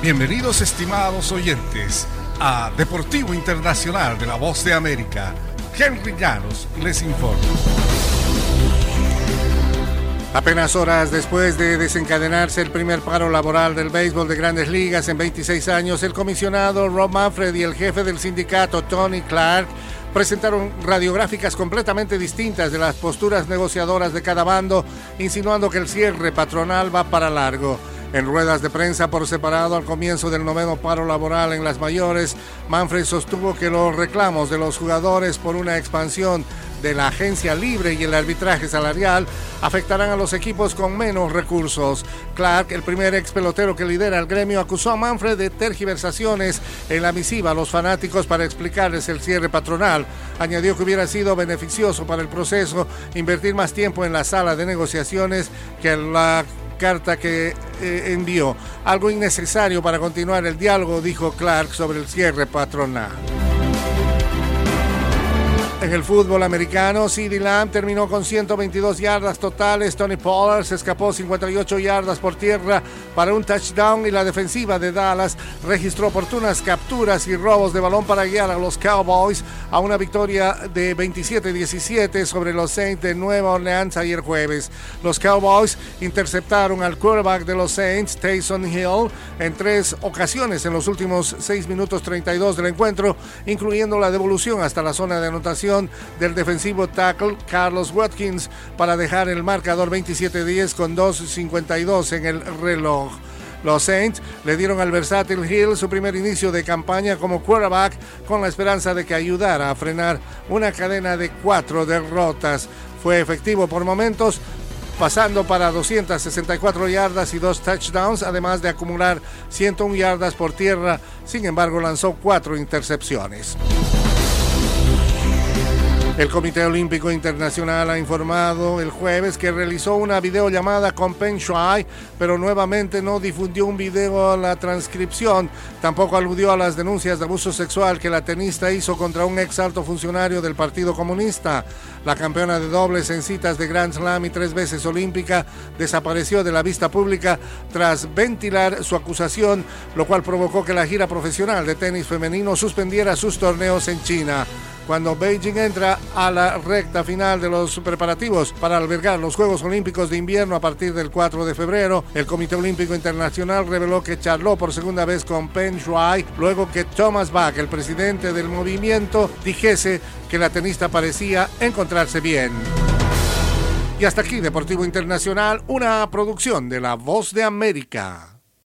Bienvenidos estimados oyentes a Deportivo Internacional de la Voz de América. Henry Llanos les informa. Apenas horas después de desencadenarse el primer paro laboral del béisbol de grandes ligas en 26 años, el comisionado Rob Manfred y el jefe del sindicato Tony Clark presentaron radiográficas completamente distintas de las posturas negociadoras de cada bando, insinuando que el cierre patronal va para largo. En ruedas de prensa por separado al comienzo del noveno paro laboral en las mayores, Manfred sostuvo que los reclamos de los jugadores por una expansión de la agencia libre y el arbitraje salarial afectarán a los equipos con menos recursos. Clark, el primer ex pelotero que lidera el gremio, acusó a Manfred de tergiversaciones en la misiva a los fanáticos para explicarles el cierre patronal. Añadió que hubiera sido beneficioso para el proceso invertir más tiempo en la sala de negociaciones que en la carta que eh, envió. Algo innecesario para continuar el diálogo, dijo Clark sobre el cierre patronal. En el fútbol americano, CeeDee Lamb terminó con 122 yardas totales. Tony Pollard se escapó 58 yardas por tierra para un touchdown y la defensiva de Dallas registró oportunas capturas y robos de balón para guiar a los Cowboys a una victoria de 27-17 sobre los Saints de Nueva Orleans ayer jueves. Los Cowboys interceptaron al quarterback de los Saints, Taysom Hill, en tres ocasiones en los últimos 6 minutos 32 del encuentro, incluyendo la devolución hasta la zona de anotación del defensivo tackle Carlos Watkins para dejar el marcador 27-10 con 2.52 en el reloj. Los Saints le dieron al versátil Hill su primer inicio de campaña como quarterback con la esperanza de que ayudara a frenar una cadena de cuatro derrotas. Fue efectivo por momentos, pasando para 264 yardas y dos touchdowns, además de acumular 101 yardas por tierra. Sin embargo, lanzó cuatro intercepciones. El Comité Olímpico Internacional ha informado el jueves que realizó una videollamada con Peng Shuai, pero nuevamente no difundió un video a la transcripción. Tampoco aludió a las denuncias de abuso sexual que la tenista hizo contra un ex alto funcionario del Partido Comunista. La campeona de dobles en citas de Grand Slam y tres veces olímpica desapareció de la vista pública tras ventilar su acusación, lo cual provocó que la gira profesional de tenis femenino suspendiera sus torneos en China cuando Beijing entra a la recta final de los preparativos para albergar los Juegos Olímpicos de Invierno a partir del 4 de febrero. El Comité Olímpico Internacional reveló que charló por segunda vez con Peng Shuai luego que Thomas Bach, el presidente del movimiento, dijese que la tenista parecía encontrarse bien. Y hasta aquí Deportivo Internacional, una producción de La Voz de América.